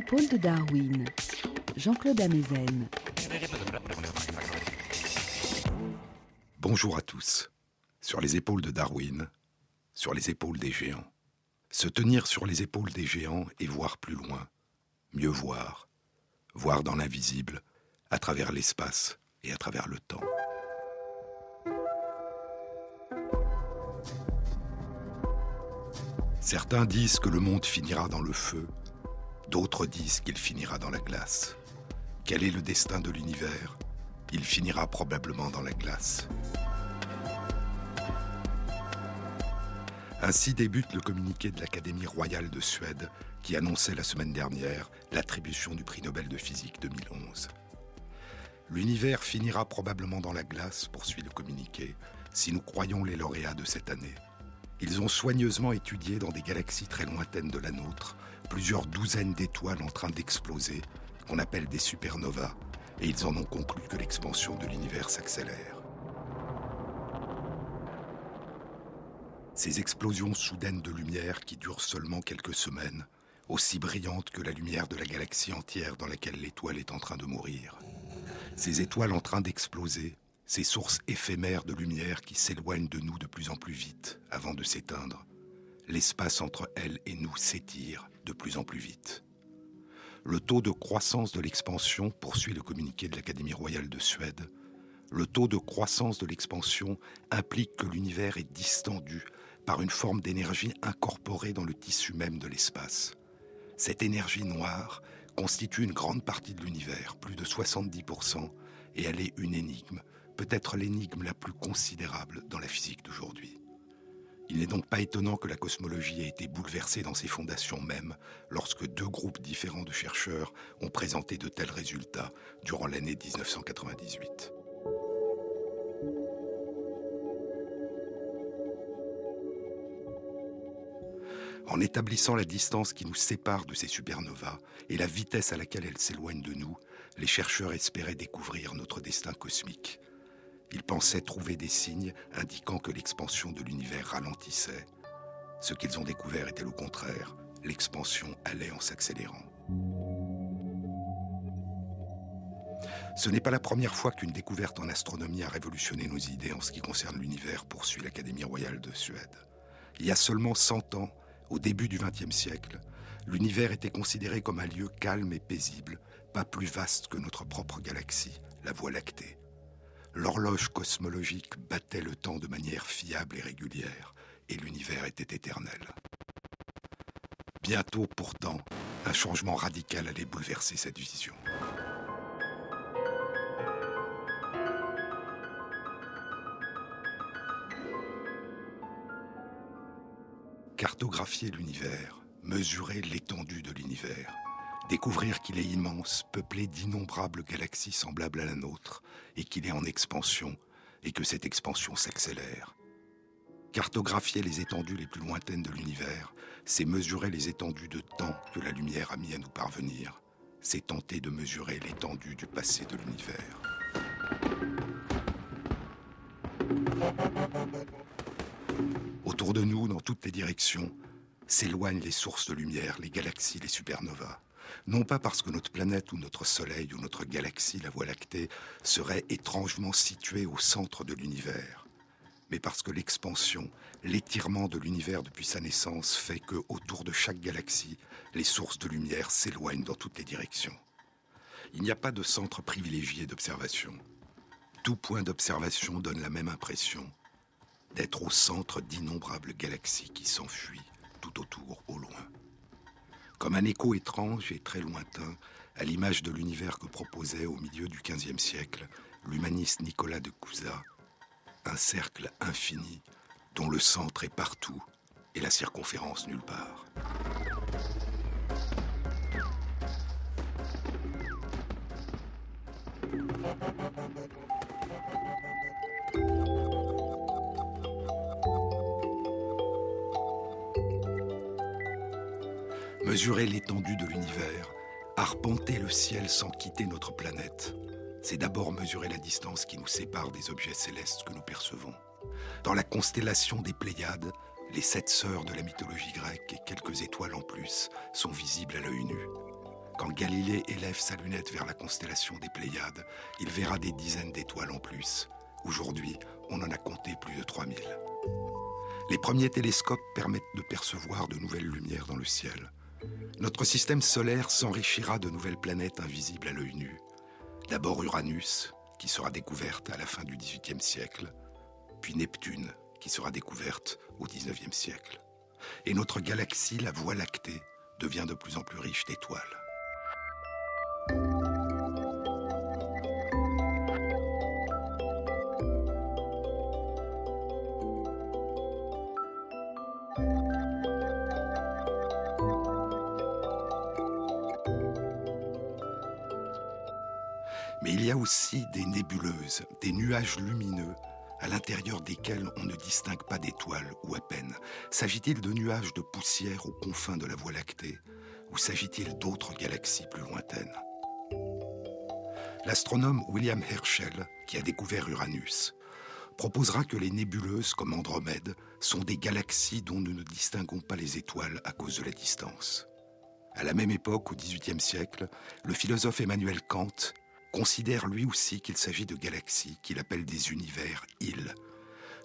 Épaules de Darwin, Jean-Claude Amezen. Bonjour à tous. Sur les épaules de Darwin, sur les épaules des géants. Se tenir sur les épaules des géants et voir plus loin, mieux voir, voir dans l'invisible, à travers l'espace et à travers le temps. Certains disent que le monde finira dans le feu, d'autres disent qu'il finira dans la glace. Quel est le destin de l'univers? Il finira probablement dans la glace. Ainsi débute le communiqué de l'Académie royale de Suède qui annonçait la semaine dernière l'attribution du prix Nobel de physique 2011. L'univers finira probablement dans la glace, poursuit le communiqué, si nous croyons les lauréats de cette année. Ils ont soigneusement étudié dans des galaxies très lointaines de la nôtre plusieurs douzaines d'étoiles en train d'exploser, qu'on appelle des supernovas, et ils en ont conclu que l'expansion de l'univers s'accélère. Ces explosions soudaines de lumière qui durent seulement quelques semaines, aussi brillantes que la lumière de la galaxie entière dans laquelle l'étoile est en train de mourir. Ces étoiles en train d'exploser, ces sources éphémères de lumière qui s'éloignent de nous de plus en plus vite avant de s'éteindre. L'espace entre elles et nous s'étire de plus en plus vite. Le taux de croissance de l'expansion, poursuit le communiqué de l'Académie royale de Suède, le taux de croissance de l'expansion implique que l'univers est distendu par une forme d'énergie incorporée dans le tissu même de l'espace. Cette énergie noire constitue une grande partie de l'univers, plus de 70%, et elle est une énigme peut-être l'énigme la plus considérable dans la physique d'aujourd'hui. Il n'est donc pas étonnant que la cosmologie ait été bouleversée dans ses fondations mêmes lorsque deux groupes différents de chercheurs ont présenté de tels résultats durant l'année 1998. En établissant la distance qui nous sépare de ces supernovas et la vitesse à laquelle elles s'éloignent de nous, les chercheurs espéraient découvrir notre destin cosmique, ils pensaient trouver des signes indiquant que l'expansion de l'univers ralentissait. Ce qu'ils ont découvert était le contraire. L'expansion allait en s'accélérant. Ce n'est pas la première fois qu'une découverte en astronomie a révolutionné nos idées en ce qui concerne l'univers, poursuit l'Académie royale de Suède. Il y a seulement 100 ans, au début du XXe siècle, l'univers était considéré comme un lieu calme et paisible, pas plus vaste que notre propre galaxie, la Voie lactée l'horloge cosmologique battait le temps de manière fiable et régulière, et l'univers était éternel. Bientôt, pourtant, un changement radical allait bouleverser cette vision. Cartographier l'univers, mesurer l'étendue de l'univers, Découvrir qu'il est immense, peuplé d'innombrables galaxies semblables à la nôtre, et qu'il est en expansion, et que cette expansion s'accélère. Cartographier les étendues les plus lointaines de l'univers, c'est mesurer les étendues de temps que la lumière a mis à nous parvenir. C'est tenter de mesurer l'étendue du passé de l'univers. Autour de nous, dans toutes les directions, s'éloignent les sources de lumière, les galaxies, les supernovas non pas parce que notre planète ou notre Soleil ou notre galaxie, la Voie lactée, serait étrangement située au centre de l'univers, mais parce que l'expansion, l'étirement de l'univers depuis sa naissance fait que, autour de chaque galaxie, les sources de lumière s'éloignent dans toutes les directions. Il n'y a pas de centre privilégié d'observation. Tout point d'observation donne la même impression d'être au centre d'innombrables galaxies qui s'enfuient tout autour, au loin comme un écho étrange et très lointain à l'image de l'univers que proposait au milieu du XVe siècle l'humaniste Nicolas de Cousa, un cercle infini dont le centre est partout et la circonférence nulle part. Mesurer l'étendue de l'univers, arpenter le ciel sans quitter notre planète, c'est d'abord mesurer la distance qui nous sépare des objets célestes que nous percevons. Dans la constellation des Pléiades, les sept sœurs de la mythologie grecque et quelques étoiles en plus sont visibles à l'œil nu. quand Galilée élève sa lunette vers la constellation des Pléiades, il verra des dizaines d'étoiles en plus. Aujourd'hui, on en a compté plus de 3000. Les premiers télescopes permettent de percevoir de nouvelles lumières dans le ciel. Notre système solaire s'enrichira de nouvelles planètes invisibles à l'œil nu. D'abord Uranus, qui sera découverte à la fin du XVIIIe siècle, puis Neptune, qui sera découverte au XIXe siècle. Et notre galaxie, la Voie lactée, devient de plus en plus riche d'étoiles. Aussi des nébuleuses, des nuages lumineux, à l'intérieur desquels on ne distingue pas d'étoiles ou à peine. S'agit-il de nuages de poussière aux confins de la Voie lactée, ou s'agit-il d'autres galaxies plus lointaines? L'astronome William Herschel, qui a découvert Uranus, proposera que les nébuleuses comme Andromède sont des galaxies dont nous ne distinguons pas les étoiles à cause de la distance. À la même époque, au XVIIIe siècle, le philosophe Emmanuel Kant considère lui aussi qu'il s'agit de galaxies qu'il appelle des univers îles.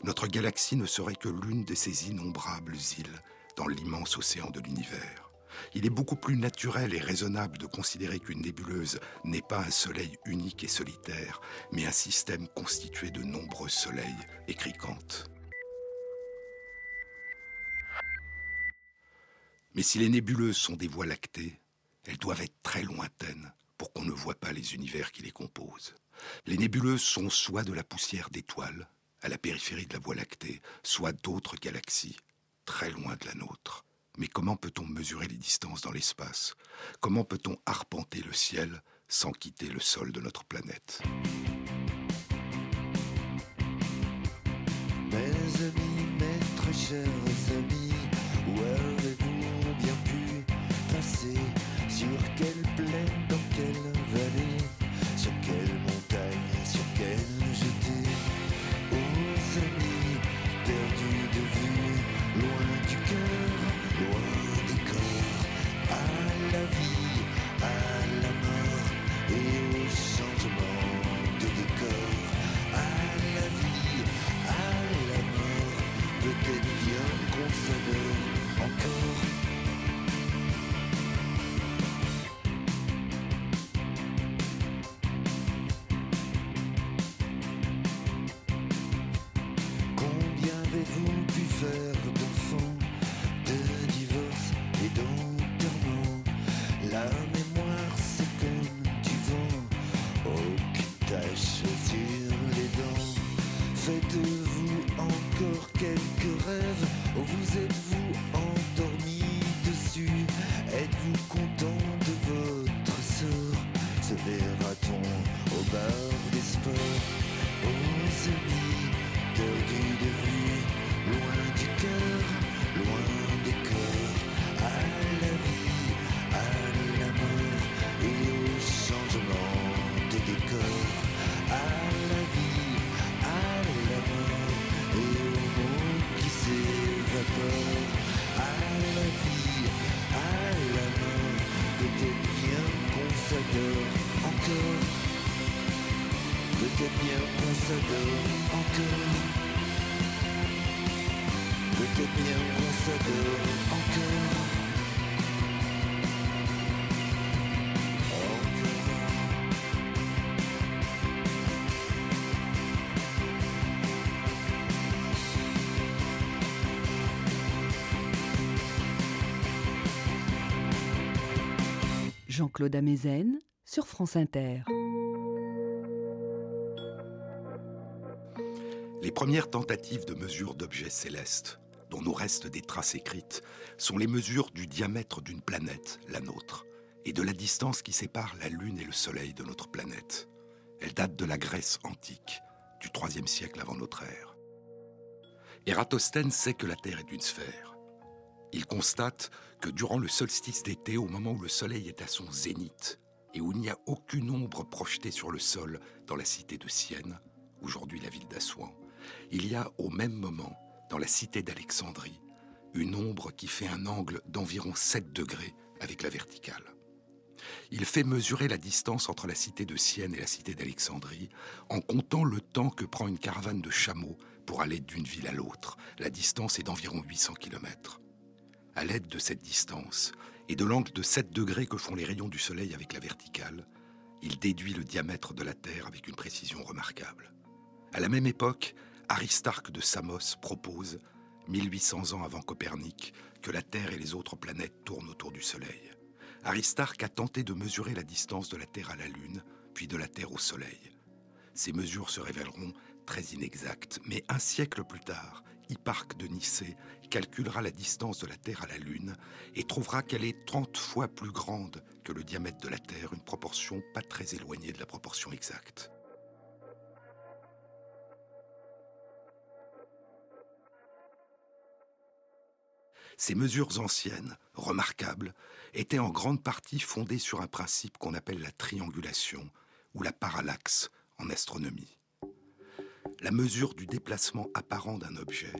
Notre galaxie ne serait que l'une de ces innombrables îles dans l'immense océan de l'univers. Il est beaucoup plus naturel et raisonnable de considérer qu'une nébuleuse n'est pas un soleil unique et solitaire, mais un système constitué de nombreux soleils, écrit. Mais si les nébuleuses sont des voies lactées, elles doivent être très lointaines pour qu'on ne voit pas les univers qui les composent. Les nébuleuses sont soit de la poussière d'étoiles, à la périphérie de la Voie lactée, soit d'autres galaxies, très loin de la nôtre. Mais comment peut-on mesurer les distances dans l'espace? Comment peut-on arpenter le ciel sans quitter le sol de notre planète? Jean-Claude Amezen sur France Inter. Les premières tentatives de mesure d'objets célestes, dont nous restent des traces écrites, sont les mesures du diamètre d'une planète, la nôtre, et de la distance qui sépare la Lune et le Soleil de notre planète. Elles datent de la Grèce antique, du IIIe siècle avant notre ère. Ératosthène sait que la Terre est une sphère. Il constate que durant le solstice d'été, au moment où le Soleil est à son zénith, et où il n'y a aucune ombre projetée sur le sol dans la cité de Sienne, aujourd'hui la ville d'Assouan, il y a au même moment, dans la cité d'Alexandrie, une ombre qui fait un angle d'environ 7 degrés avec la verticale. Il fait mesurer la distance entre la cité de Sienne et la cité d'Alexandrie en comptant le temps que prend une caravane de chameaux pour aller d'une ville à l'autre. La distance est d'environ 800 km. À l'aide de cette distance et de l'angle de 7 degrés que font les rayons du Soleil avec la verticale, il déduit le diamètre de la Terre avec une précision remarquable. À la même époque, Aristarque de Samos propose, 1800 ans avant Copernic, que la Terre et les autres planètes tournent autour du Soleil. Aristarque a tenté de mesurer la distance de la Terre à la Lune, puis de la Terre au Soleil. Ces mesures se révéleront très inexactes, mais un siècle plus tard, Hipparque de Nicée calculera la distance de la Terre à la Lune et trouvera qu'elle est 30 fois plus grande que le diamètre de la Terre, une proportion pas très éloignée de la proportion exacte. Ces mesures anciennes, remarquables, étaient en grande partie fondées sur un principe qu'on appelle la triangulation ou la parallaxe en astronomie. La mesure du déplacement apparent d'un objet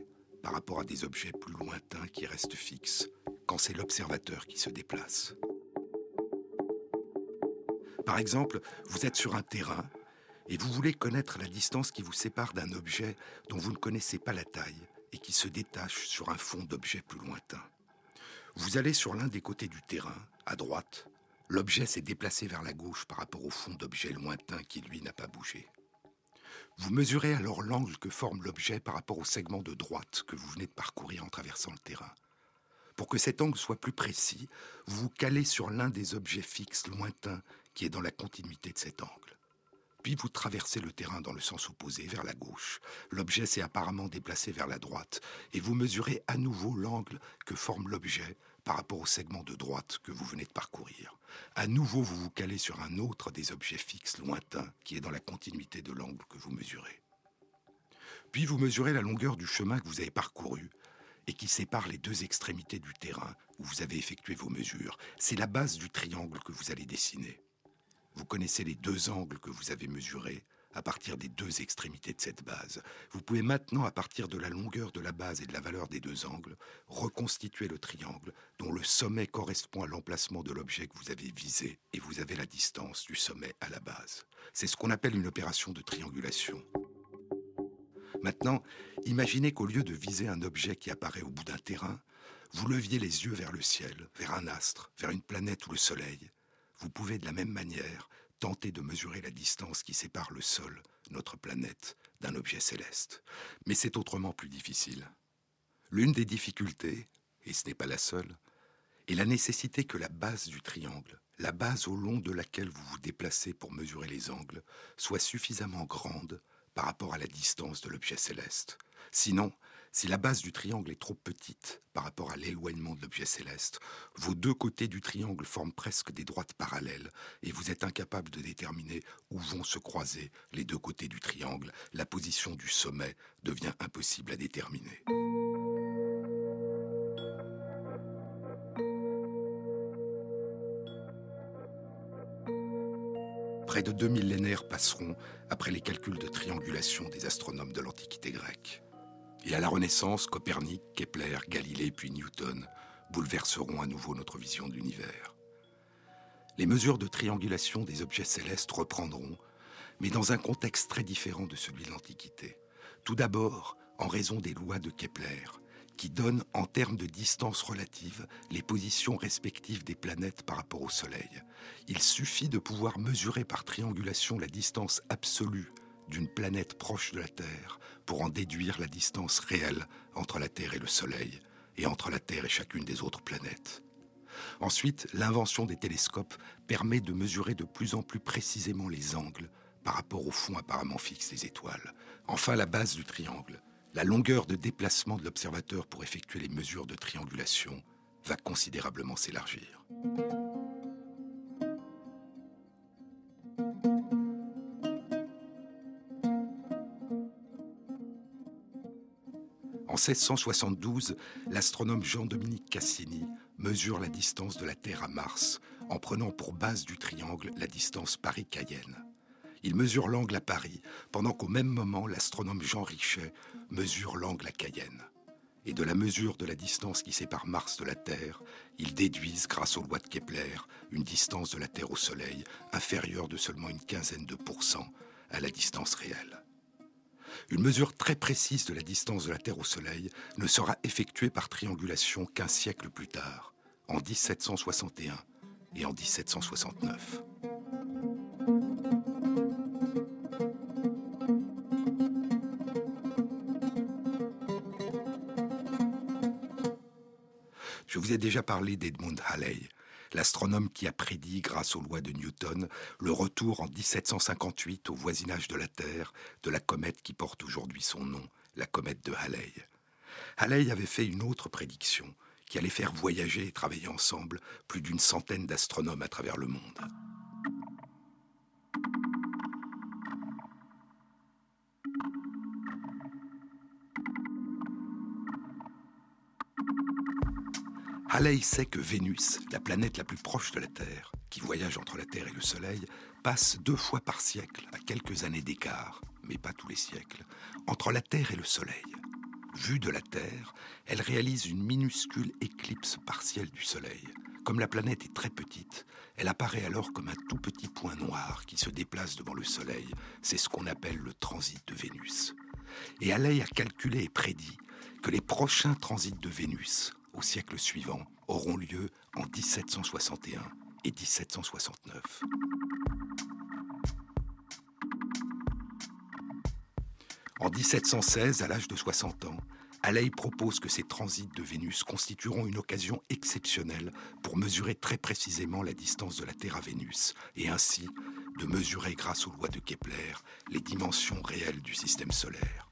par rapport à des objets plus lointains qui restent fixes quand c'est l'observateur qui se déplace. Par exemple, vous êtes sur un terrain et vous voulez connaître la distance qui vous sépare d'un objet dont vous ne connaissez pas la taille et qui se détache sur un fond d'objet plus lointain. Vous allez sur l'un des côtés du terrain, à droite. L'objet s'est déplacé vers la gauche par rapport au fond d'objet lointain qui, lui, n'a pas bougé. Vous mesurez alors l'angle que forme l'objet par rapport au segment de droite que vous venez de parcourir en traversant le terrain. Pour que cet angle soit plus précis, vous vous calez sur l'un des objets fixes lointains qui est dans la continuité de cet angle. Puis vous traversez le terrain dans le sens opposé, vers la gauche. L'objet s'est apparemment déplacé vers la droite, et vous mesurez à nouveau l'angle que forme l'objet par rapport au segment de droite que vous venez de parcourir. À nouveau, vous vous calez sur un autre des objets fixes lointains qui est dans la continuité de l'angle que vous mesurez. Puis vous mesurez la longueur du chemin que vous avez parcouru et qui sépare les deux extrémités du terrain où vous avez effectué vos mesures. C'est la base du triangle que vous allez dessiner. Vous connaissez les deux angles que vous avez mesurés à partir des deux extrémités de cette base. Vous pouvez maintenant, à partir de la longueur de la base et de la valeur des deux angles, reconstituer le triangle dont le sommet correspond à l'emplacement de l'objet que vous avez visé et vous avez la distance du sommet à la base. C'est ce qu'on appelle une opération de triangulation. Maintenant, imaginez qu'au lieu de viser un objet qui apparaît au bout d'un terrain, vous leviez les yeux vers le ciel, vers un astre, vers une planète ou le soleil, vous pouvez de la même manière tenter de mesurer la distance qui sépare le sol, notre planète, d'un objet céleste. Mais c'est autrement plus difficile. L'une des difficultés, et ce n'est pas la seule, est la nécessité que la base du triangle, la base au long de laquelle vous vous déplacez pour mesurer les angles, soit suffisamment grande par rapport à la distance de l'objet céleste. Sinon, si la base du triangle est trop petite par rapport à l'éloignement de l'objet céleste, vos deux côtés du triangle forment presque des droites parallèles et vous êtes incapable de déterminer où vont se croiser les deux côtés du triangle. La position du sommet devient impossible à déterminer. Près de deux millénaires passeront après les calculs de triangulation des astronomes de l'Antiquité grecque. Et à la Renaissance, Copernic, Kepler, Galilée puis Newton bouleverseront à nouveau notre vision de l'univers. Les mesures de triangulation des objets célestes reprendront, mais dans un contexte très différent de celui de l'Antiquité. Tout d'abord, en raison des lois de Kepler, qui donnent en termes de distance relative les positions respectives des planètes par rapport au Soleil. Il suffit de pouvoir mesurer par triangulation la distance absolue d'une planète proche de la Terre pour en déduire la distance réelle entre la Terre et le Soleil, et entre la Terre et chacune des autres planètes. Ensuite, l'invention des télescopes permet de mesurer de plus en plus précisément les angles par rapport au fond apparemment fixe des étoiles. Enfin, la base du triangle, la longueur de déplacement de l'observateur pour effectuer les mesures de triangulation, va considérablement s'élargir. 1672, l'astronome Jean-Dominique Cassini mesure la distance de la Terre à Mars en prenant pour base du triangle la distance Paris-Cayenne. Il mesure l'angle à Paris, pendant qu'au même moment, l'astronome Jean Richet mesure l'angle à Cayenne. et de la mesure de la distance qui sépare Mars de la Terre, ils déduisent, grâce aux lois de Kepler, une distance de la Terre au Soleil inférieure de seulement une quinzaine de pourcents à la distance réelle. Une mesure très précise de la distance de la Terre au Soleil ne sera effectuée par triangulation qu'un siècle plus tard, en 1761 et en 1769. Je vous ai déjà parlé d'Edmund Halley, l'astronome qui a prédit, grâce aux lois de Newton, le retour en 1758 au voisinage de la Terre de la comète qui porte aujourd'hui son nom, la comète de Halley. Halley avait fait une autre prédiction qui allait faire voyager et travailler ensemble plus d'une centaine d'astronomes à travers le monde. Halley sait que Vénus, la planète la plus proche de la Terre, qui voyage entre la Terre et le Soleil, passe deux fois par siècle, à quelques années d'écart, mais pas tous les siècles, entre la Terre et le Soleil. Vue de la Terre, elle réalise une minuscule éclipse partielle du Soleil. Comme la planète est très petite, elle apparaît alors comme un tout petit point noir qui se déplace devant le Soleil. C'est ce qu'on appelle le transit de Vénus. Et Halley a calculé et prédit que les prochains transits de Vénus, au siècle suivant auront lieu en 1761 et 1769. En 1716, à l'âge de 60 ans, Halley propose que ces transits de Vénus constitueront une occasion exceptionnelle pour mesurer très précisément la distance de la Terre à Vénus, et ainsi de mesurer grâce aux lois de Kepler les dimensions réelles du système solaire.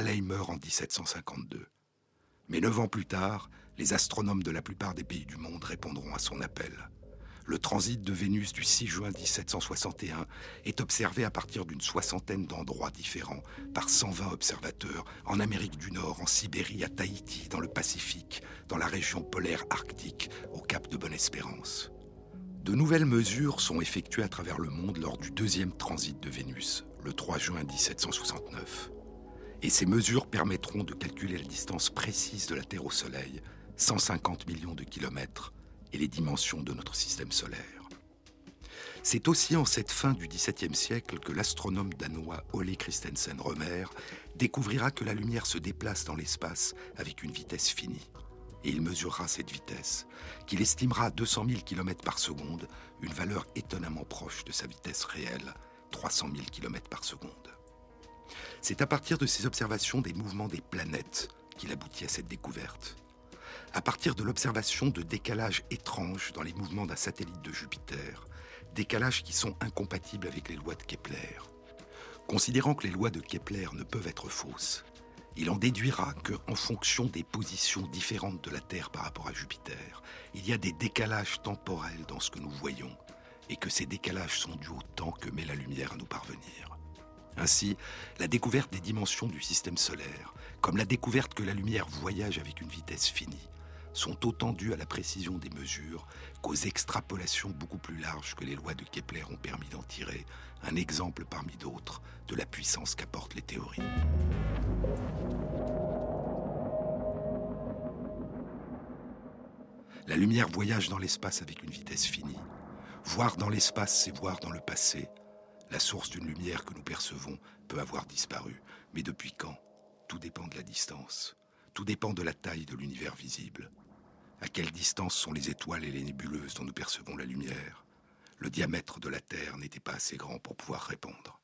Halley meurt en 1752. Mais neuf ans plus tard, les astronomes de la plupart des pays du monde répondront à son appel. Le transit de Vénus du 6 juin 1761 est observé à partir d'une soixantaine d'endroits différents par 120 observateurs en Amérique du Nord, en Sibérie, à Tahiti, dans le Pacifique, dans la région polaire arctique, au cap de Bonne-Espérance. De nouvelles mesures sont effectuées à travers le monde lors du deuxième transit de Vénus, le 3 juin 1769. Et ces mesures permettront de calculer la distance précise de la Terre au Soleil, 150 millions de kilomètres, et les dimensions de notre système solaire. C'est aussi en cette fin du XVIIe siècle que l'astronome danois Ole Christensen Romer découvrira que la lumière se déplace dans l'espace avec une vitesse finie. Et il mesurera cette vitesse, qu'il estimera à 200 000 km par seconde, une valeur étonnamment proche de sa vitesse réelle, 300 000 km par seconde. C'est à partir de ces observations des mouvements des planètes qu'il aboutit à cette découverte. À partir de l'observation de décalages étranges dans les mouvements d'un satellite de Jupiter, décalages qui sont incompatibles avec les lois de Kepler. Considérant que les lois de Kepler ne peuvent être fausses, il en déduira que, en fonction des positions différentes de la Terre par rapport à Jupiter, il y a des décalages temporels dans ce que nous voyons, et que ces décalages sont dus au temps que met la lumière à nous parvenir. Ainsi, la découverte des dimensions du système solaire, comme la découverte que la lumière voyage avec une vitesse finie, sont autant dues à la précision des mesures qu'aux extrapolations beaucoup plus larges que les lois de Kepler ont permis d'en tirer, un exemple parmi d'autres de la puissance qu'apportent les théories. La lumière voyage dans l'espace avec une vitesse finie. Voir dans l'espace, c'est voir dans le passé, la source d'une lumière que nous percevons peut avoir disparu. Mais depuis quand? Tout dépend de la distance. Tout dépend de la taille de l'univers visible. À quelle distance sont les étoiles et les nébuleuses dont nous percevons la lumière? Le diamètre de la Terre n'était pas assez grand pour pouvoir répondre.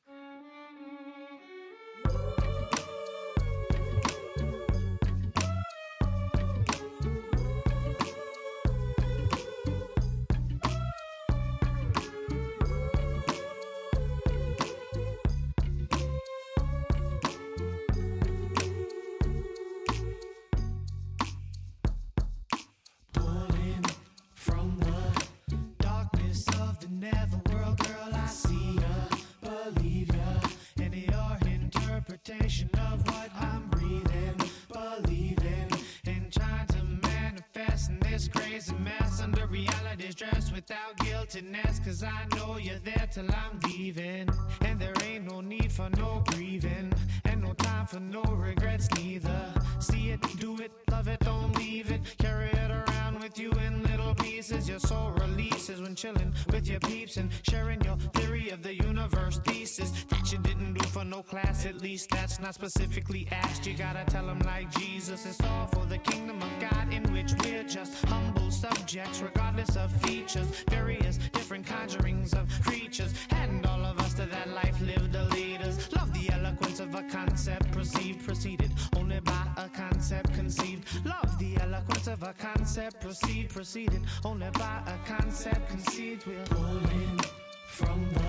Not specifically asked. You gotta tell them like Jesus. It's all for the kingdom of God in which we're just humble subjects, regardless of features. Various different conjurings of creatures, and all of us to that life live the leaders. Love the eloquence of a concept perceived, preceded only by a concept conceived. Love the eloquence of a concept perceived, preceded only by a concept conceived. We're pulling from the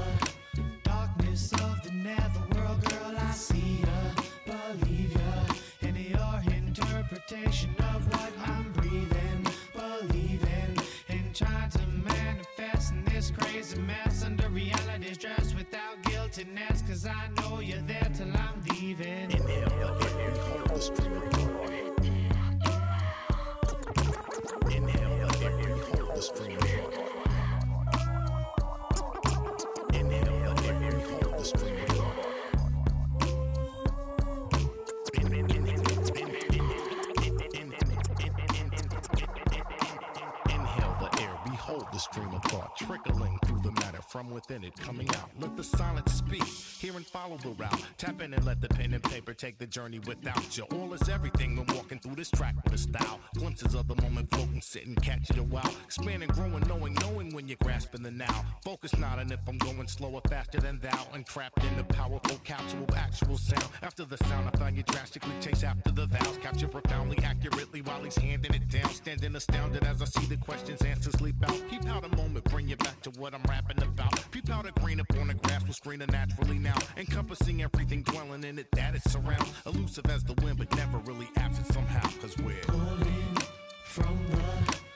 follow the route. Tap in and let the pen and paper take the journey without you. All is everything when walking through this track with a style. Glimpses of the moment floating, sitting, catching a wow. Expanding, growing, knowing, knowing when you're grasping the now. Focus not on if I'm going slower, faster than thou. Entrapped in the powerful capsule actual sound. After the sound, I found you drastically chase after the vows. Capture profoundly, accurately while he's handing it down. Standing astounded as I see the questions, answers leap out. Peep out a moment, bring you back to what I'm rapping about. Peep out a green up on the grass will it naturally now. Encompassing everything, dwelling in it that it surrounds. Elusive as the wind, but never really absent somehow. Cause we're pulling from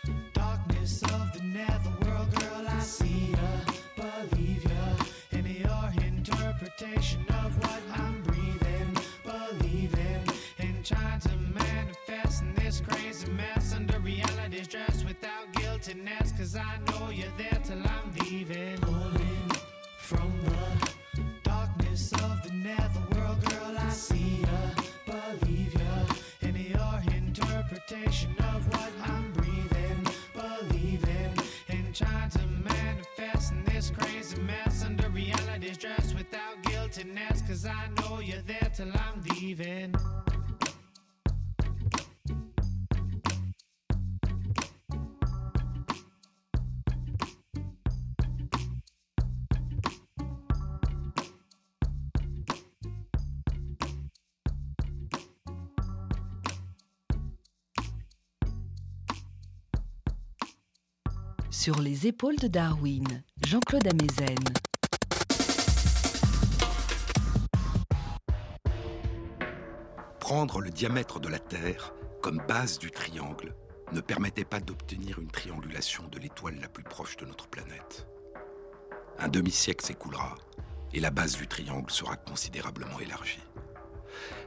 the darkness of the netherworld, girl. I see ya, believe ya, in your interpretation of what I'm breathing, believing, and trying to manifest in this crazy mess under reality's dress without guiltiness. Cause I know you're there till I'm leaving. Pulling of what I'm breathing, believing, and trying to manifest in this crazy mess under reality's dress without guiltiness. Cause I know you're there till I'm leaving. Sur les épaules de Darwin, Jean-Claude Amezen. Prendre le diamètre de la Terre comme base du triangle ne permettait pas d'obtenir une triangulation de l'étoile la plus proche de notre planète. Un demi-siècle s'écoulera et la base du triangle sera considérablement élargie.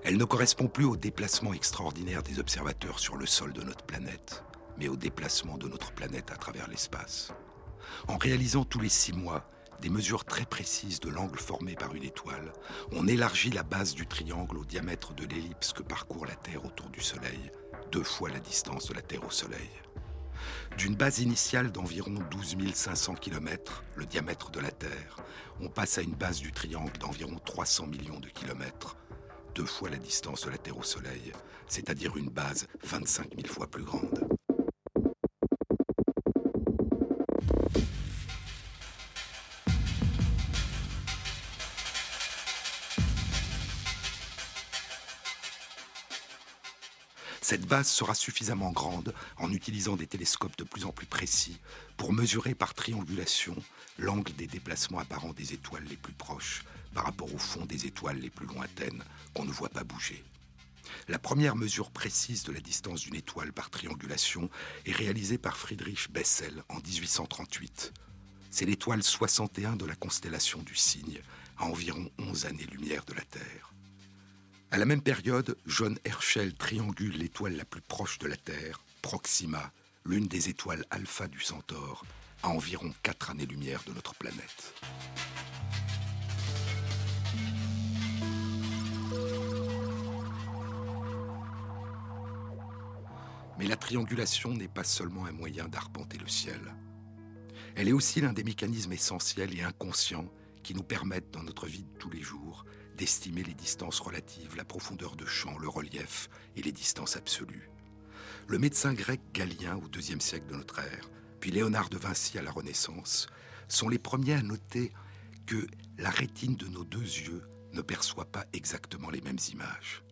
Elle ne correspond plus au déplacement extraordinaire des observateurs sur le sol de notre planète, mais au déplacement de notre planète à travers l'espace. En réalisant tous les six mois des mesures très précises de l'angle formé par une étoile, on élargit la base du triangle au diamètre de l'ellipse que parcourt la Terre autour du Soleil, deux fois la distance de la Terre au Soleil. D'une base initiale d'environ 12 500 km, le diamètre de la Terre, on passe à une base du triangle d'environ 300 millions de kilomètres, deux fois la distance de la Terre au Soleil, c'est-à-dire une base 25 000 fois plus grande. Base sera suffisamment grande en utilisant des télescopes de plus en plus précis pour mesurer par triangulation l'angle des déplacements apparents des étoiles les plus proches par rapport au fond des étoiles les plus lointaines qu'on ne voit pas bouger. La première mesure précise de la distance d'une étoile par triangulation est réalisée par Friedrich Bessel en 1838. C'est l'étoile 61 de la constellation du Cygne, à environ 11 années-lumière de la Terre. À la même période, John Herschel triangule l'étoile la plus proche de la Terre, Proxima, l'une des étoiles alpha du Centaure, à environ 4 années-lumière de notre planète. Mais la triangulation n'est pas seulement un moyen d'arpenter le ciel. Elle est aussi l'un des mécanismes essentiels et inconscients qui nous permettent dans notre vie de tous les jours d'estimer les distances relatives, la profondeur de champ, le relief et les distances absolues. Le médecin grec Galien au IIe siècle de notre ère, puis Léonard de Vinci à la Renaissance, sont les premiers à noter que la rétine de nos deux yeux ne perçoit pas exactement les mêmes images.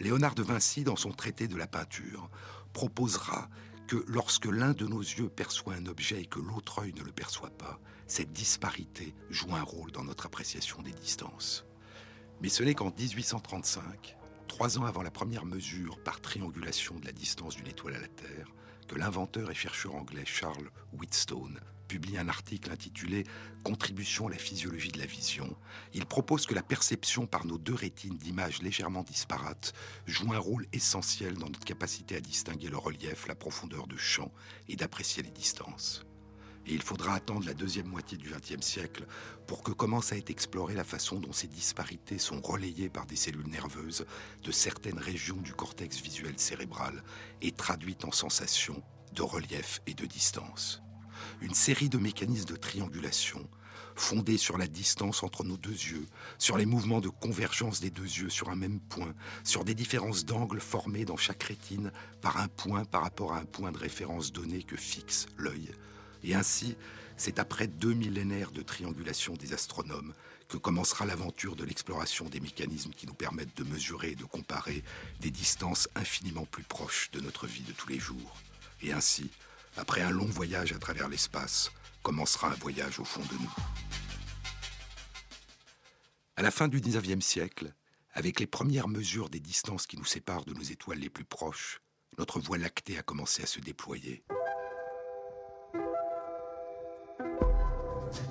Léonard de Vinci, dans son traité de la peinture, proposera que lorsque l'un de nos yeux perçoit un objet et que l'autre œil ne le perçoit pas, cette disparité joue un rôle dans notre appréciation des distances. Mais ce n'est qu'en 1835, trois ans avant la première mesure par triangulation de la distance d'une étoile à la Terre, que l'inventeur et chercheur anglais Charles Wheatstone publie un article intitulé Contribution à la physiologie de la vision. Il propose que la perception par nos deux rétines d'images légèrement disparates joue un rôle essentiel dans notre capacité à distinguer le relief, la profondeur de champ et d'apprécier les distances. Et il faudra attendre la deuxième moitié du XXe siècle pour que commence à être explorée la façon dont ces disparités sont relayées par des cellules nerveuses de certaines régions du cortex visuel cérébral et traduites en sensations de relief et de distance. Une série de mécanismes de triangulation fondés sur la distance entre nos deux yeux, sur les mouvements de convergence des deux yeux sur un même point, sur des différences d'angle formées dans chaque rétine par un point par rapport à un point de référence donné que fixe l'œil, et ainsi, c'est après deux millénaires de triangulation des astronomes que commencera l'aventure de l'exploration des mécanismes qui nous permettent de mesurer et de comparer des distances infiniment plus proches de notre vie de tous les jours. Et ainsi, après un long voyage à travers l'espace, commencera un voyage au fond de nous. À la fin du XIXe siècle, avec les premières mesures des distances qui nous séparent de nos étoiles les plus proches, notre voie lactée a commencé à se déployer.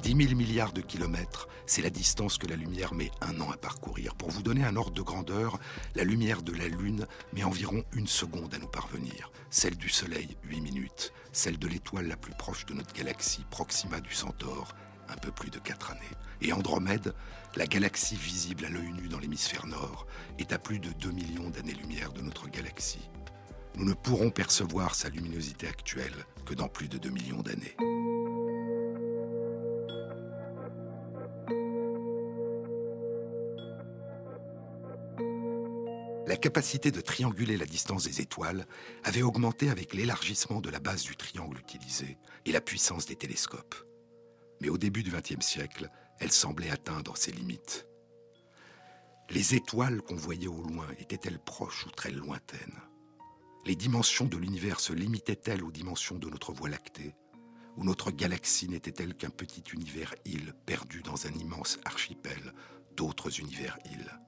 10 000 milliards de kilomètres, c'est la distance que la lumière met un an à parcourir. Pour vous donner un ordre de grandeur, la lumière de la Lune met environ une seconde à nous parvenir. Celle du Soleil, 8 minutes. Celle de l'étoile la plus proche de notre galaxie, Proxima du Centaure, un peu plus de 4 années. Et Andromède, la galaxie visible à l'œil nu dans l'hémisphère nord, est à plus de 2 millions d'années-lumière de notre galaxie. Nous ne pourrons percevoir sa luminosité actuelle que dans plus de 2 millions d'années. La capacité de trianguler la distance des étoiles avait augmenté avec l'élargissement de la base du triangle utilisé et la puissance des télescopes. Mais au début du XXe siècle, elle semblait atteindre ses limites. Les étoiles qu'on voyait au loin étaient-elles proches ou très lointaines? Les dimensions de l'univers se limitaient-elles aux dimensions de notre Voie lactée? Ou notre galaxie n'était-elle qu'un petit univers-île perdu dans un immense archipel d'autres univers-îles?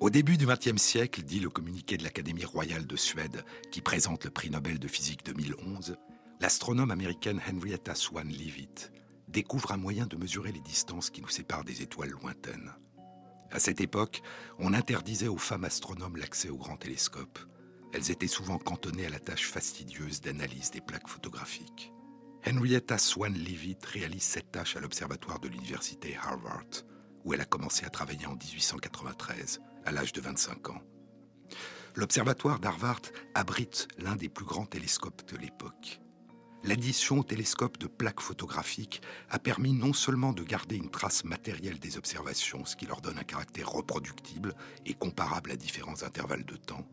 Au début du XXe siècle, dit le communiqué de l'Académie royale de Suède, qui présente le prix Nobel de physique 2011, l'astronome américaine Henrietta Swan Leavitt découvre un moyen de mesurer les distances qui nous séparent des étoiles lointaines. À cette époque, on interdisait aux femmes astronomes l'accès aux grands télescopes. Elles étaient souvent cantonnées à la tâche fastidieuse d'analyse des plaques photographiques. Henrietta Swan Leavitt réalise cette tâche à l'observatoire de l'université Harvard, où elle a commencé à travailler en 1893 à l'âge de 25 ans. L'observatoire d'Harvard abrite l'un des plus grands télescopes de l'époque. L'addition au télescope de plaques photographiques a permis non seulement de garder une trace matérielle des observations, ce qui leur donne un caractère reproductible et comparable à différents intervalles de temps,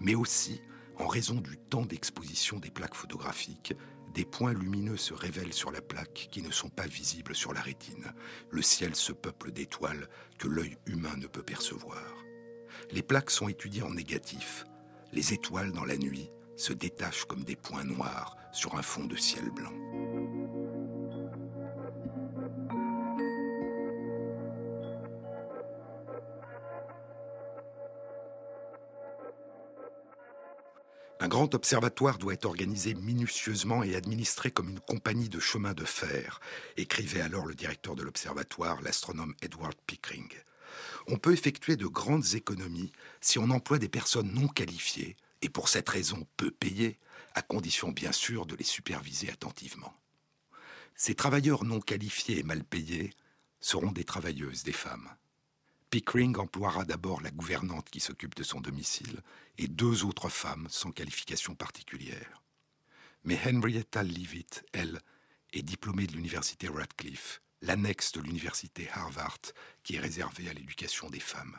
mais aussi, en raison du temps d'exposition des plaques photographiques, des points lumineux se révèlent sur la plaque qui ne sont pas visibles sur la rétine. Le ciel se peuple d'étoiles que l'œil humain ne peut percevoir les plaques sont étudiées en négatif. Les étoiles dans la nuit se détachent comme des points noirs sur un fond de ciel blanc. Un grand observatoire doit être organisé minutieusement et administré comme une compagnie de chemin de fer, écrivait alors le directeur de l'observatoire, l'astronome Edward Pickering on peut effectuer de grandes économies si on emploie des personnes non qualifiées et pour cette raison peu payées, à condition bien sûr de les superviser attentivement. Ces travailleurs non qualifiés et mal payés seront des travailleuses, des femmes. Pickering emploiera d'abord la gouvernante qui s'occupe de son domicile et deux autres femmes sans qualification particulière. Mais Henrietta Leavitt, elle, est diplômée de l'université Radcliffe, l'annexe de l'université Harvard qui est réservée à l'éducation des femmes.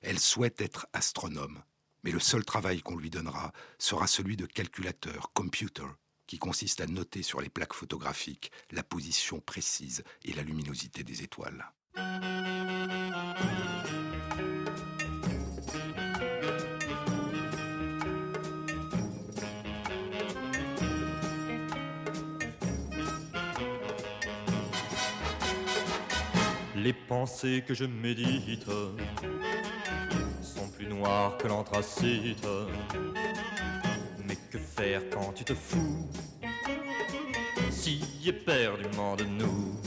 Elle souhaite être astronome, mais le seul travail qu'on lui donnera sera celui de calculateur, computer, qui consiste à noter sur les plaques photographiques la position précise et la luminosité des étoiles. Les pensées que je médite sont plus noires que l'anthracite. Mais que faire quand tu te fous si éperdument de nous?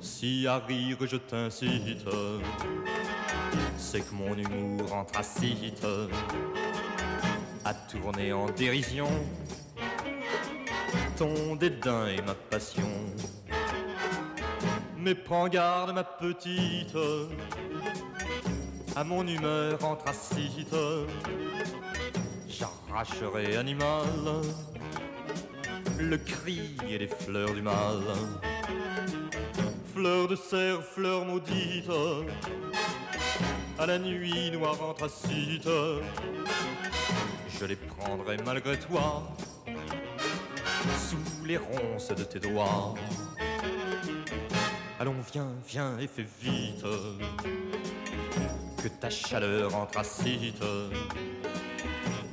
Si à rire je t'incite, c'est que mon humour anthracite a tourné en dérision ton dédain et ma passion. Mais prends garde, ma petite, à mon humeur anthracite. J'arracherai animal le cri et les fleurs du mal. Fleurs de cerf, fleurs maudites, à la nuit noire anthracite. Je les prendrai malgré toi, sous les ronces de tes doigts. Allons, viens, viens et fais vite que ta chaleur anthracite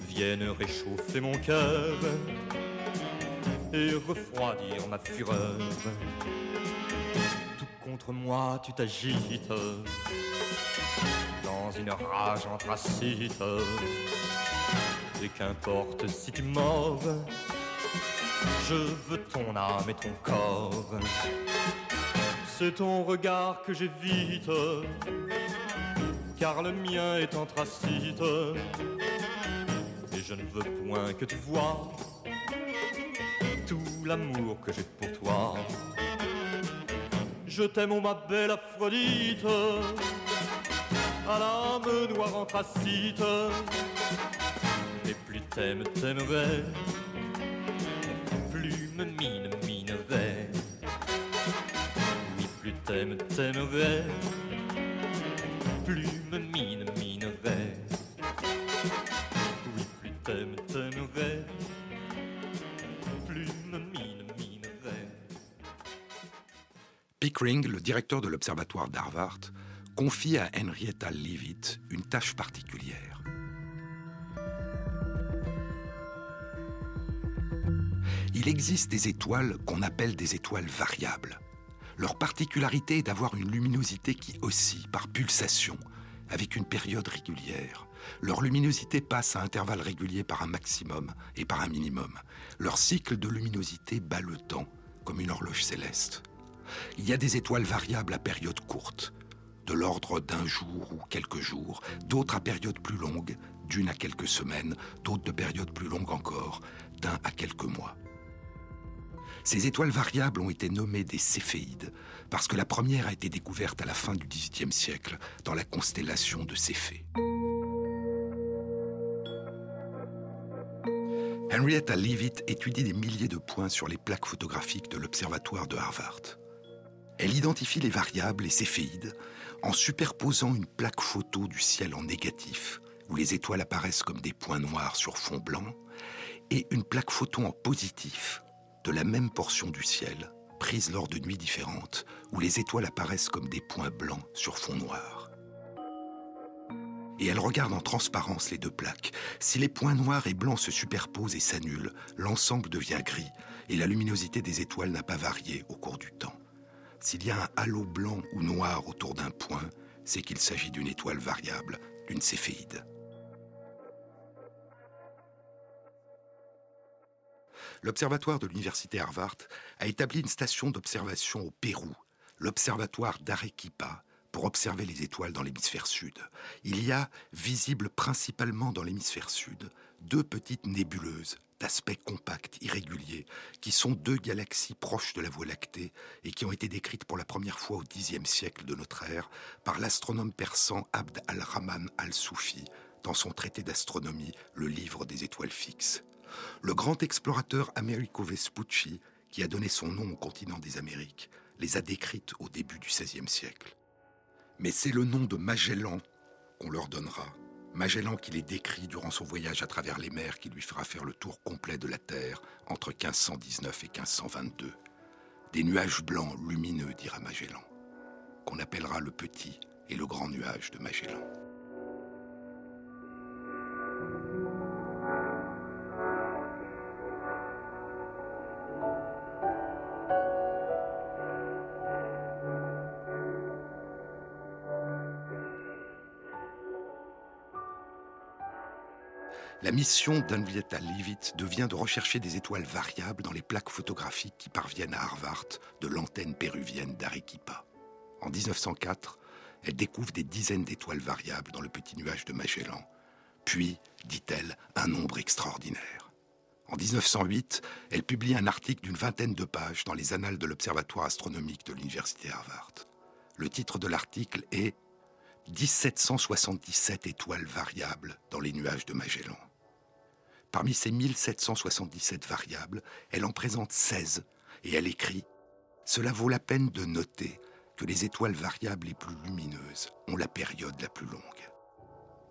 vienne réchauffer mon cœur et refroidir ma fureur. Tout contre moi, tu t'agites dans une rage anthracite. Et qu'importe si tu mords, je veux ton âme et ton corps c'est ton regard que j'évite, car le mien est anthracite, et je ne veux point que tu vois tout l'amour que j'ai pour toi. Je t'aime, oh ma belle Aphrodite, à l'âme noire anthracite, et plus t'aimes, t'aimerais, plus me mine, plus t'aimes, t'aimerais, plus me mine, minerais. Oui, plus t'aimes, t'aimerais, plus me mine. Pickering, le directeur de l'observatoire d'Harvard, confie à Henrietta Leavitt une tâche particulière. Il existe des étoiles qu'on appelle des étoiles variables. Leur particularité est d'avoir une luminosité qui oscille par pulsation, avec une période régulière. Leur luminosité passe à intervalles réguliers par un maximum et par un minimum. Leur cycle de luminosité bat le temps, comme une horloge céleste. Il y a des étoiles variables à période courte, de l'ordre d'un jour ou quelques jours, d'autres à période plus longue, d'une à quelques semaines, d'autres de période plus longue encore, d'un à quelques mois. Ces étoiles variables ont été nommées des céphéides parce que la première a été découverte à la fin du XVIIIe siècle dans la constellation de Céphée. Henrietta Leavitt étudie des milliers de points sur les plaques photographiques de l'observatoire de Harvard. Elle identifie les variables et céphéides en superposant une plaque photo du ciel en négatif, où les étoiles apparaissent comme des points noirs sur fond blanc, et une plaque photo en positif, de la même portion du ciel, prise lors de nuits différentes, où les étoiles apparaissent comme des points blancs sur fond noir. Et elle regarde en transparence les deux plaques. Si les points noirs et blancs se superposent et s'annulent, l'ensemble devient gris, et la luminosité des étoiles n'a pas varié au cours du temps. S'il y a un halo blanc ou noir autour d'un point, c'est qu'il s'agit d'une étoile variable, d'une céphéide. l'Observatoire de l'Université Harvard a établi une station d'observation au Pérou, l'Observatoire d'Arequipa, pour observer les étoiles dans l'hémisphère sud. Il y a, visibles principalement dans l'hémisphère sud, deux petites nébuleuses d'aspect compact, irrégulier, qui sont deux galaxies proches de la Voie lactée et qui ont été décrites pour la première fois au Xe siècle de notre ère par l'astronome persan Abd al-Rahman al-Soufi dans son traité d'astronomie, le livre des étoiles fixes. Le grand explorateur Americo Vespucci, qui a donné son nom au continent des Amériques, les a décrites au début du XVIe siècle. Mais c'est le nom de Magellan qu'on leur donnera. Magellan qui les décrit durant son voyage à travers les mers qui lui fera faire le tour complet de la Terre entre 1519 et 1522. Des nuages blancs lumineux, dira Magellan, qu'on appellera le petit et le grand nuage de Magellan. La mission d'Henrietta Leavitt devient de rechercher des étoiles variables dans les plaques photographiques qui parviennent à Harvard de l'antenne péruvienne d'Arequipa. En 1904, elle découvre des dizaines d'étoiles variables dans le petit nuage de Magellan. Puis, dit-elle, un nombre extraordinaire. En 1908, elle publie un article d'une vingtaine de pages dans les annales de l'Observatoire astronomique de l'Université Harvard. Le titre de l'article est 1777 étoiles variables dans les nuages de Magellan. Parmi ces 1777 variables, elle en présente 16 et elle écrit Cela vaut la peine de noter que les étoiles variables les plus lumineuses ont la période la plus longue.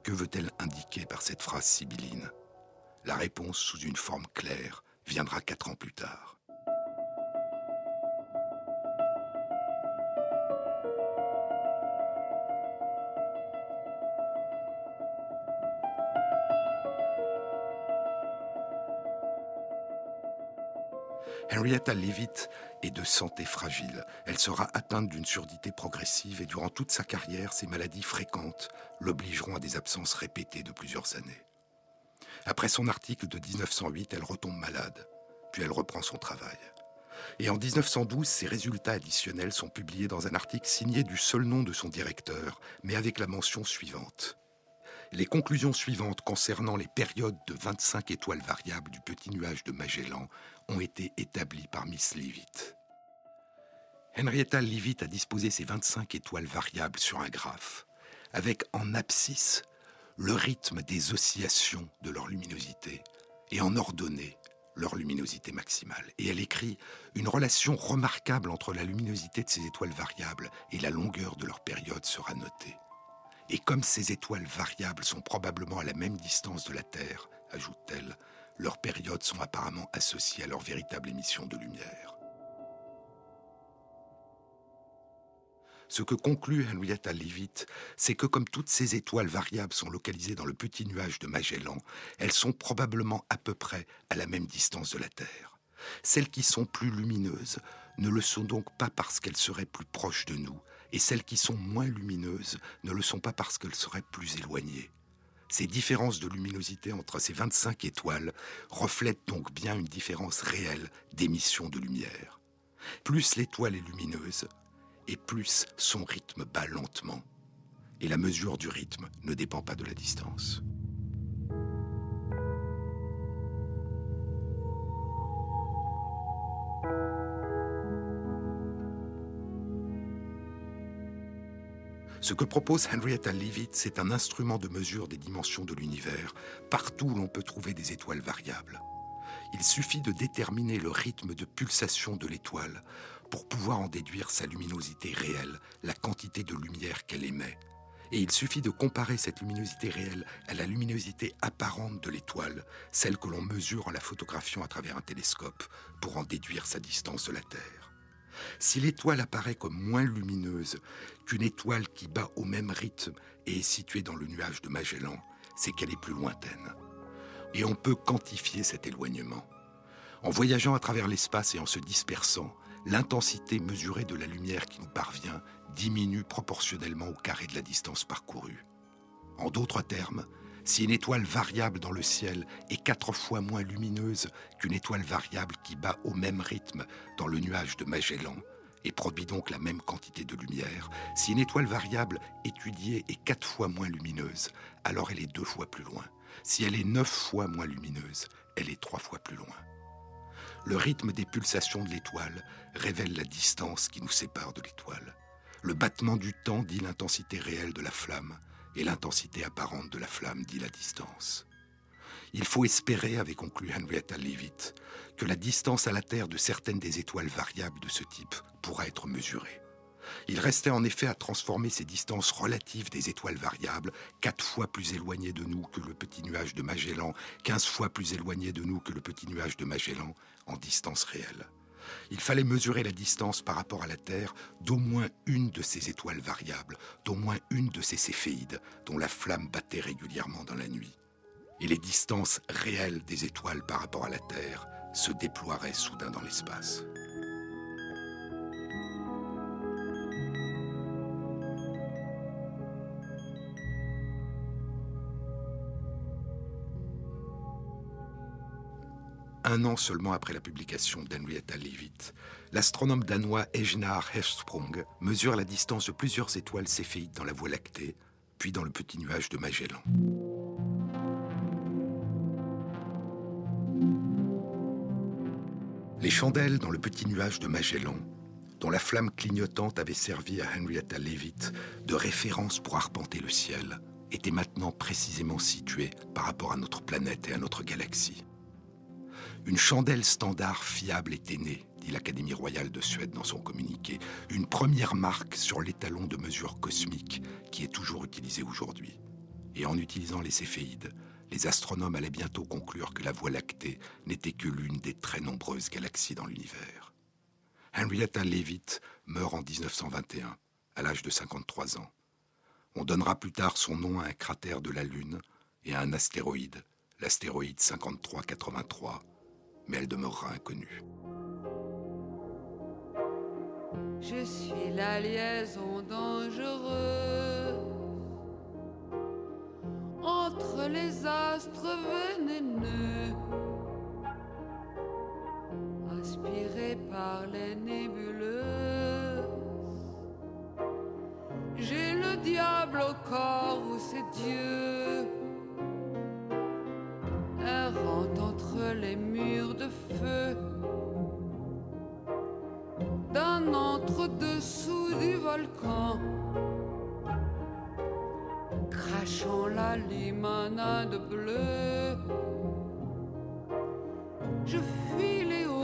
Que veut-elle indiquer par cette phrase sibylline La réponse sous une forme claire viendra quatre ans plus tard. Henrietta Leavitt est de santé fragile. Elle sera atteinte d'une surdité progressive et durant toute sa carrière, ses maladies fréquentes l'obligeront à des absences répétées de plusieurs années. Après son article de 1908, elle retombe malade, puis elle reprend son travail. Et en 1912, ses résultats additionnels sont publiés dans un article signé du seul nom de son directeur, mais avec la mention suivante. Les conclusions suivantes concernant les périodes de 25 étoiles variables du petit nuage de Magellan ont été établies par Miss Leavitt. Henrietta Leavitt a disposé ces 25 étoiles variables sur un graphe, avec en abscisse le rythme des oscillations de leur luminosité et en ordonnée leur luminosité maximale. Et elle écrit Une relation remarquable entre la luminosité de ces étoiles variables et la longueur de leur période sera notée. Et comme ces étoiles variables sont probablement à la même distance de la Terre, ajoute-t-elle, leurs périodes sont apparemment associées à leur véritable émission de lumière. Ce que conclut Henrietta Leavitt, c'est que comme toutes ces étoiles variables sont localisées dans le petit nuage de Magellan, elles sont probablement à peu près à la même distance de la Terre. Celles qui sont plus lumineuses ne le sont donc pas parce qu'elles seraient plus proches de nous, et celles qui sont moins lumineuses ne le sont pas parce qu'elles seraient plus éloignées. Ces différences de luminosité entre ces 25 étoiles reflètent donc bien une différence réelle d'émission de lumière. Plus l'étoile est lumineuse, et plus son rythme bat lentement. Et la mesure du rythme ne dépend pas de la distance. Ce que propose Henrietta Leavitt, c'est un instrument de mesure des dimensions de l'univers, partout où l'on peut trouver des étoiles variables. Il suffit de déterminer le rythme de pulsation de l'étoile pour pouvoir en déduire sa luminosité réelle, la quantité de lumière qu'elle émet. Et il suffit de comparer cette luminosité réelle à la luminosité apparente de l'étoile, celle que l'on mesure en la photographiant à travers un télescope, pour en déduire sa distance de la Terre. Si l'étoile apparaît comme moins lumineuse qu'une étoile qui bat au même rythme et est située dans le nuage de Magellan, c'est qu'elle est plus lointaine. Et on peut quantifier cet éloignement. En voyageant à travers l'espace et en se dispersant, l'intensité mesurée de la lumière qui nous parvient diminue proportionnellement au carré de la distance parcourue. En d'autres termes, si une étoile variable dans le ciel est quatre fois moins lumineuse qu'une étoile variable qui bat au même rythme dans le nuage de Magellan, et produit donc la même quantité de lumière, si une étoile variable étudiée est quatre fois moins lumineuse, alors elle est deux fois plus loin. Si elle est neuf fois moins lumineuse, elle est trois fois plus loin. Le rythme des pulsations de l'étoile révèle la distance qui nous sépare de l'étoile. Le battement du temps dit l'intensité réelle de la flamme, et l'intensité apparente de la flamme dit la distance. Il faut espérer, avait conclu Henrietta Leavitt, que la distance à la Terre de certaines des étoiles variables de ce type pourra être mesurée. Il restait en effet à transformer ces distances relatives des étoiles variables, quatre fois plus éloignées de nous que le petit nuage de Magellan, quinze fois plus éloignées de nous que le petit nuage de Magellan, en distance réelle. Il fallait mesurer la distance par rapport à la Terre d'au moins une de ces étoiles variables, d'au moins une de ces céphéides dont la flamme battait régulièrement dans la nuit. Et les distances réelles des étoiles par rapport à la Terre se déploieraient soudain dans l'espace. Un an seulement après la publication d'Henrietta Leavitt, l'astronome danois Ejnar Hersprung mesure la distance de plusieurs étoiles céphéides dans la Voie lactée, puis dans le petit nuage de Magellan. Les chandelles dans le petit nuage de Magellan, dont la flamme clignotante avait servi à Henrietta Leavitt de référence pour arpenter le ciel, étaient maintenant précisément situées par rapport à notre planète et à notre galaxie. Une chandelle standard fiable était née, dit l'Académie royale de Suède dans son communiqué, une première marque sur l'étalon de mesure cosmique qui est toujours utilisé aujourd'hui. Et en utilisant les céphéides, les astronomes allaient bientôt conclure que la Voie lactée n'était que l'une des très nombreuses galaxies dans l'univers. Henrietta Leavitt meurt en 1921, à l'âge de 53 ans. On donnera plus tard son nom à un cratère de la Lune et à un astéroïde, l'astéroïde 5383, mais elle demeurera inconnue. Je suis la liaison dangereuse entre les astres vénéneux, inspirés par les nébuleuses. J'ai le diable au corps ou c'est Dieu errant les murs de feu d'un entre-dessous du volcan, crachant la limonade bleue. Je fuis les hauts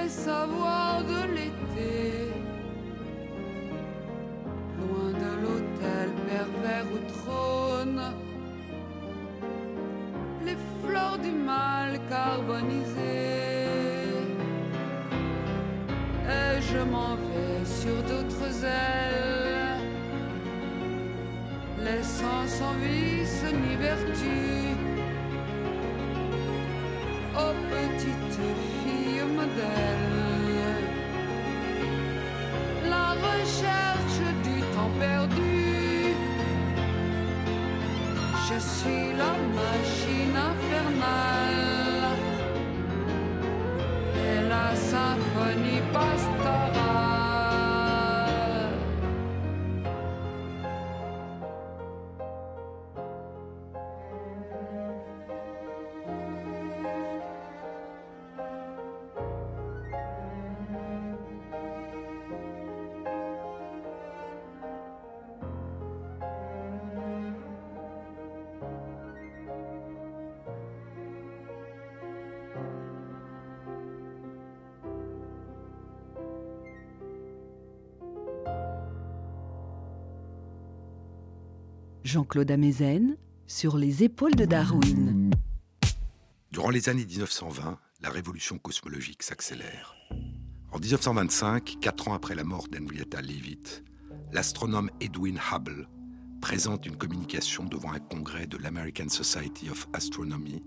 savoir de l'été, loin de l'hôtel pervers où trône les fleurs du mal carbonisé. Et je m'en vais sur d'autres ailes, laissant sans vice ni vertu. Aux petites la recherche du temps perdu. Je suis la machine infernale et la symphonie pastorale. Jean-Claude Amezen sur les épaules de Darwin. Durant les années 1920, la révolution cosmologique s'accélère. En 1925, quatre ans après la mort d'Henrietta Leavitt, l'astronome Edwin Hubble présente une communication devant un congrès de l'American Society of Astronomy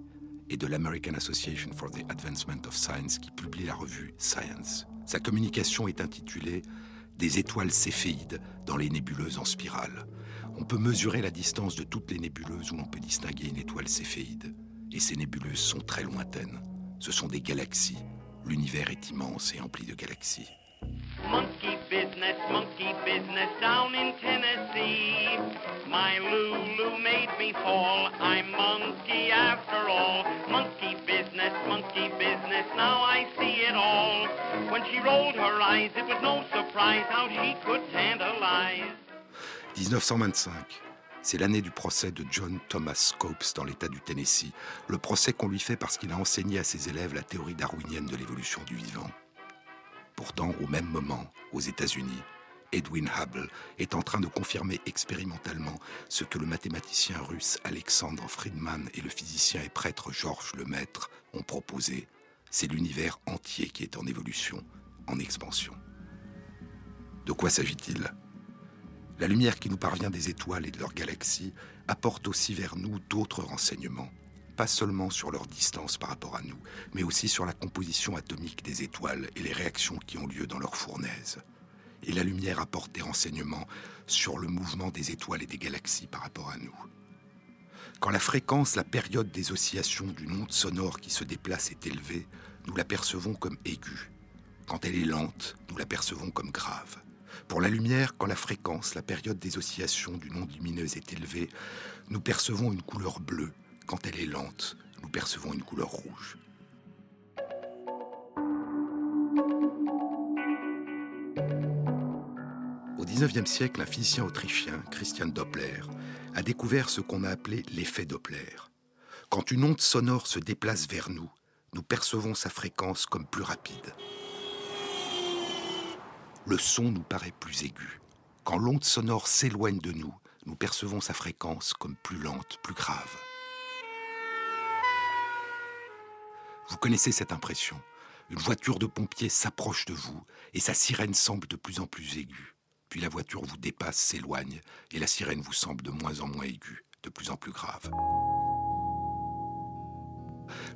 et de l'American Association for the Advancement of Science qui publie la revue Science. Sa communication est intitulée Des étoiles céphéides dans les nébuleuses en spirale. On peut mesurer la distance de toutes les nébuleuses où l'on peut distinguer une étoile céphéide. Et ces nébuleuses sont très lointaines. Ce sont des galaxies. L'univers est immense et empli de galaxies. Monkey business, monkey business down in Tennessee. My Lulu made me fall. I'm monkey after all. Monkey business, monkey business. Now I see it all. When she rolled her eyes, it was no surprise how she could tantalize. 1925. C'est l'année du procès de John Thomas Scopes dans l'État du Tennessee, le procès qu'on lui fait parce qu'il a enseigné à ses élèves la théorie darwinienne de l'évolution du vivant. Pourtant, au même moment, aux États-Unis, Edwin Hubble est en train de confirmer expérimentalement ce que le mathématicien russe Alexandre Friedman et le physicien et prêtre Georges Lemaître ont proposé. C'est l'univers entier qui est en évolution, en expansion. De quoi s'agit-il? La lumière qui nous parvient des étoiles et de leurs galaxies apporte aussi vers nous d'autres renseignements, pas seulement sur leur distance par rapport à nous, mais aussi sur la composition atomique des étoiles et les réactions qui ont lieu dans leur fournaise. Et la lumière apporte des renseignements sur le mouvement des étoiles et des galaxies par rapport à nous. Quand la fréquence, la période des oscillations d'une onde sonore qui se déplace est élevée, nous la percevons comme aiguë. Quand elle est lente, nous la percevons comme grave. Pour la lumière, quand la fréquence, la période des oscillations d'une onde lumineuse est élevée, nous percevons une couleur bleue. Quand elle est lente, nous percevons une couleur rouge. Au XIXe siècle, un physicien autrichien, Christian Doppler, a découvert ce qu'on a appelé l'effet Doppler. Quand une onde sonore se déplace vers nous, nous percevons sa fréquence comme plus rapide. Le son nous paraît plus aigu. Quand l'onde sonore s'éloigne de nous, nous percevons sa fréquence comme plus lente, plus grave. Vous connaissez cette impression. Une voiture de pompier s'approche de vous et sa sirène semble de plus en plus aiguë. Puis la voiture vous dépasse, s'éloigne et la sirène vous semble de moins en moins aiguë, de plus en plus grave.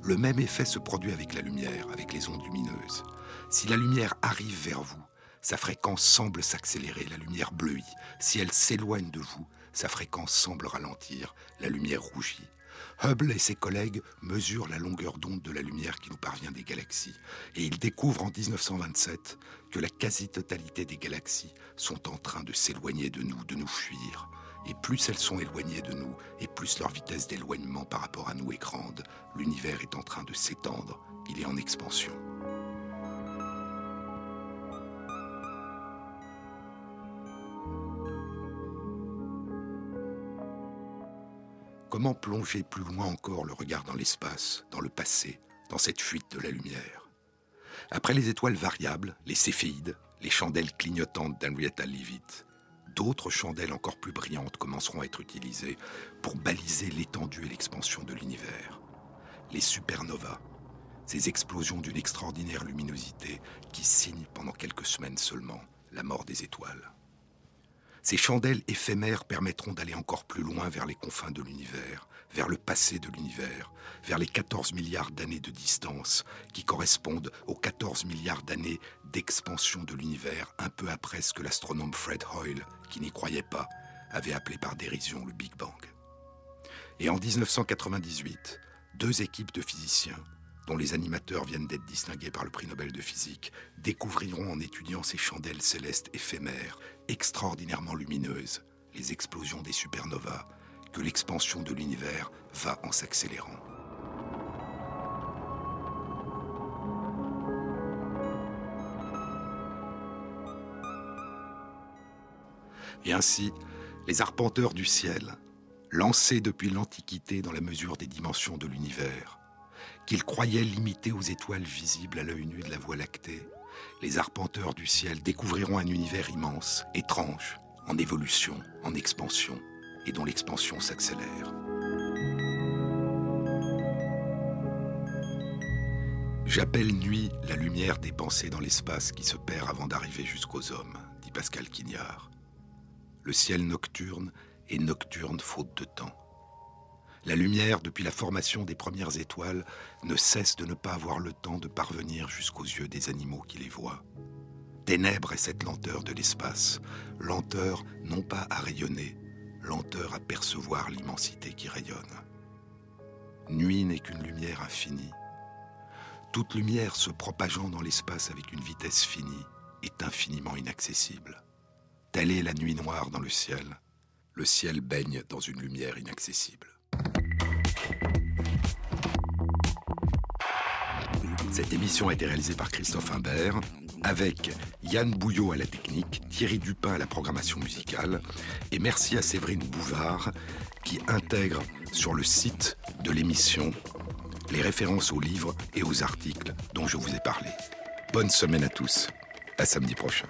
Le même effet se produit avec la lumière, avec les ondes lumineuses. Si la lumière arrive vers vous, sa fréquence semble s'accélérer, la lumière bleuit. Si elle s'éloigne de vous, sa fréquence semble ralentir, la lumière rougit. Hubble et ses collègues mesurent la longueur d'onde de la lumière qui nous parvient des galaxies, et ils découvrent en 1927 que la quasi-totalité des galaxies sont en train de s'éloigner de nous, de nous fuir. Et plus elles sont éloignées de nous, et plus leur vitesse d'éloignement par rapport à nous est grande, l'univers est en train de s'étendre, il est en expansion. Comment plonger plus loin encore le regard dans l'espace, dans le passé, dans cette fuite de la lumière? Après les étoiles variables, les céphéides, les chandelles clignotantes d'Henrietta Leavitt, d'autres chandelles encore plus brillantes commenceront à être utilisées pour baliser l'étendue et l'expansion de l'univers. Les supernovas, ces explosions d'une extraordinaire luminosité qui signent pendant quelques semaines seulement la mort des étoiles. Ces chandelles éphémères permettront d'aller encore plus loin vers les confins de l'univers, vers le passé de l'univers, vers les 14 milliards d'années de distance qui correspondent aux 14 milliards d'années d'expansion de l'univers un peu après ce que l'astronome Fred Hoyle, qui n'y croyait pas, avait appelé par dérision le Big Bang. Et en 1998, deux équipes de physiciens, dont les animateurs viennent d'être distingués par le prix Nobel de physique, découvriront en étudiant ces chandelles célestes éphémères, extraordinairement lumineuses, les explosions des supernovas, que l'expansion de l'univers va en s'accélérant. Et ainsi, les arpenteurs du ciel, lancés depuis l'Antiquité dans la mesure des dimensions de l'univers, qu'ils croyaient limités aux étoiles visibles à l'œil nu de la Voie lactée, les arpenteurs du ciel découvriront un univers immense, étrange, en évolution, en expansion, et dont l'expansion s'accélère. J'appelle nuit la lumière dépensée dans l'espace qui se perd avant d'arriver jusqu'aux hommes, dit Pascal Quignard. Le ciel nocturne est nocturne faute de temps. La lumière, depuis la formation des premières étoiles, ne cesse de ne pas avoir le temps de parvenir jusqu'aux yeux des animaux qui les voient. Ténèbres est cette lenteur de l'espace, lenteur non pas à rayonner, lenteur à percevoir l'immensité qui rayonne. Nuit n'est qu'une lumière infinie. Toute lumière se propageant dans l'espace avec une vitesse finie est infiniment inaccessible. Telle est la nuit noire dans le ciel. Le ciel baigne dans une lumière inaccessible. Cette émission a été réalisée par Christophe Imbert, avec Yann Bouillot à la technique, Thierry Dupin à la programmation musicale, et merci à Séverine Bouvard qui intègre sur le site de l'émission les références aux livres et aux articles dont je vous ai parlé. Bonne semaine à tous. À samedi prochain.